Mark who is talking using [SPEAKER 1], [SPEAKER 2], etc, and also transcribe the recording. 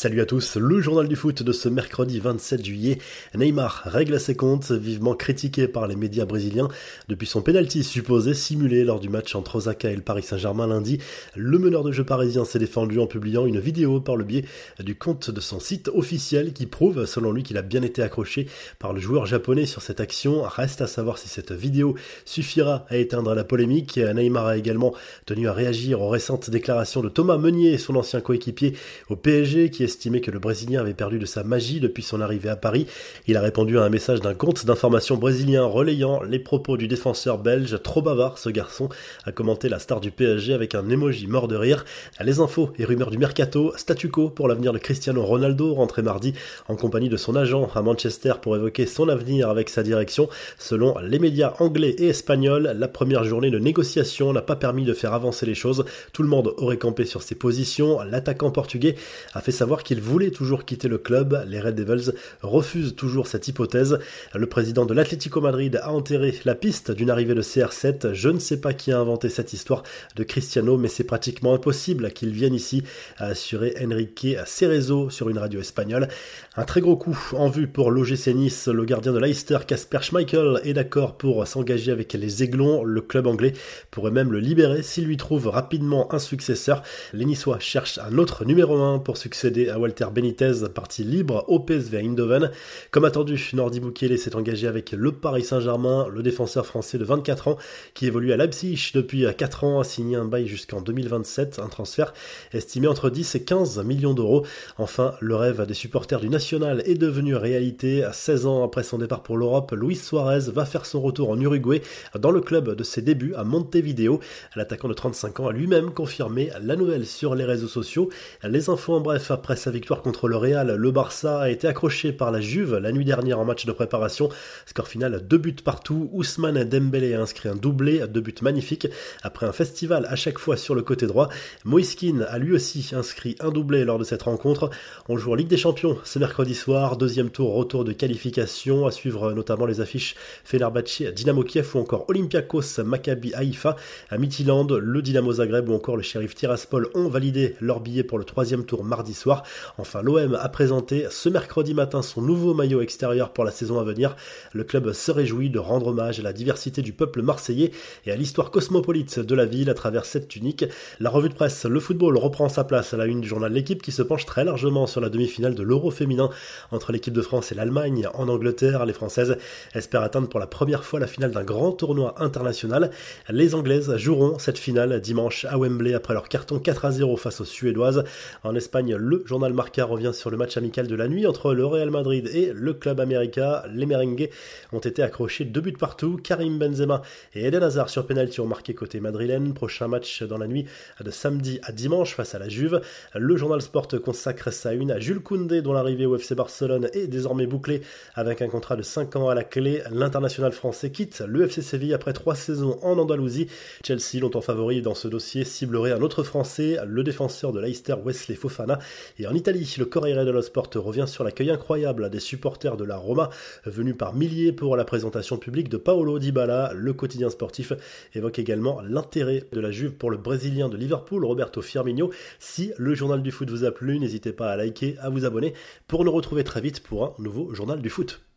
[SPEAKER 1] Salut à tous, le journal du foot de ce mercredi 27 juillet. Neymar règle ses comptes, vivement critiqué par les médias brésiliens depuis son penalty supposé simulé lors du match entre Osaka et le Paris Saint-Germain lundi. Le meneur de jeu parisien s'est défendu en publiant une vidéo par le biais du compte de son site officiel qui prouve, selon lui, qu'il a bien été accroché par le joueur japonais sur cette action. Reste à savoir si cette vidéo suffira à éteindre la polémique. Neymar a également tenu à réagir aux récentes déclarations de Thomas Meunier, son ancien coéquipier au PSG, qui estimé que le Brésilien avait perdu de sa magie depuis son arrivée à Paris. Il a répondu à un message d'un compte d'information brésilien relayant les propos du défenseur belge. Trop bavard, ce garçon a commenté la star du PSG avec un emoji mort de rire. Les infos et rumeurs du mercato, statu quo pour l'avenir de Cristiano Ronaldo, rentré mardi en compagnie de son agent à Manchester pour évoquer son avenir avec sa direction. Selon les médias anglais et espagnols, la première journée de négociation n'a pas permis de faire avancer les choses. Tout le monde aurait campé sur ses positions. L'attaquant portugais a fait savoir qu'il voulait toujours quitter le club. Les Red Devils refusent toujours cette hypothèse. Le président de l'Atlético Madrid a enterré la piste d'une arrivée de CR7. Je ne sais pas qui a inventé cette histoire de Cristiano, mais c'est pratiquement impossible qu'il vienne ici, a assuré Enrique Cerezo sur une radio espagnole. Un très gros coup en vue pour l'OGC Nice. Le gardien de Leicester, Casper Schmeichel, est d'accord pour s'engager avec les Aiglons. Le club anglais pourrait même le libérer s'il lui trouve rapidement un successeur. Les Niçois cherchent un autre numéro 1 pour succéder à Walter Benitez, parti libre au PSV Eindhoven. Comme attendu, Nordi Bukele s'est engagé avec le Paris Saint-Germain, le défenseur français de 24 ans qui évolue à Leipzig depuis 4 ans a signé un bail jusqu'en 2027, un transfert estimé entre 10 et 15 millions d'euros. Enfin, le rêve des supporters du National est devenu réalité. À 16 ans après son départ pour l'Europe, Luis Suarez va faire son retour en Uruguay dans le club de ses débuts à Montevideo. L'attaquant de 35 ans a lui-même confirmé la nouvelle sur les réseaux sociaux. Les infos en bref après sa victoire contre le Real, le Barça a été accroché par la Juve la nuit dernière en match de préparation. Score final, deux buts partout. Ousmane Dembélé a inscrit un doublé, deux buts magnifiques. Après un festival à chaque fois sur le côté droit, Moiskin a lui aussi inscrit un doublé lors de cette rencontre. On joue en Ligue des Champions ce mercredi soir, deuxième tour, retour de qualification, à suivre notamment les affiches Fenerbahçe, Dynamo Kiev ou encore Olympiakos, Maccabi Haïfa. À Midtjylland, le Dynamo Zagreb ou encore le Sheriff Tiraspol ont validé leur billet pour le troisième tour mardi soir. Enfin, l'OM a présenté ce mercredi matin son nouveau maillot extérieur pour la saison à venir. Le club se réjouit de rendre hommage à la diversité du peuple marseillais et à l'histoire cosmopolite de la ville à travers cette tunique. La revue de presse Le Football reprend sa place à la une du journal L'équipe qui se penche très largement sur la demi-finale de l'Euro féminin entre l'équipe de France et l'Allemagne en Angleterre. Les Françaises espèrent atteindre pour la première fois la finale d'un grand tournoi international. Les Anglaises joueront cette finale dimanche à Wembley après leur carton 4 à 0 face aux Suédoises. En Espagne, le Marca revient sur le match amical de la nuit entre le Real Madrid et le club américain. Les merengues ont été accrochés deux buts partout. Karim Benzema et Eden Hazard sur penalty ont marqué côté madrilène. Prochain match dans la nuit de samedi à dimanche face à la Juve. Le journal Sport consacre sa une à Jules Koundé dont l'arrivée au FC Barcelone est désormais bouclée avec un contrat de 5 ans à la clé. L'international français quitte le FC Séville après 3 saisons en Andalousie. Chelsea, longtemps favori dans ce dossier, ciblerait un autre français, le défenseur de Leicester Wesley Fofana. Et en Italie, le Corriere dello Sport revient sur l'accueil incroyable des supporters de la Roma, venus par milliers pour la présentation publique de Paolo Dybala. Le quotidien sportif évoque également l'intérêt de la Juve pour le Brésilien de Liverpool, Roberto Firmino. Si le journal du foot vous a plu, n'hésitez pas à liker, à vous abonner pour nous retrouver très vite pour un nouveau journal du foot.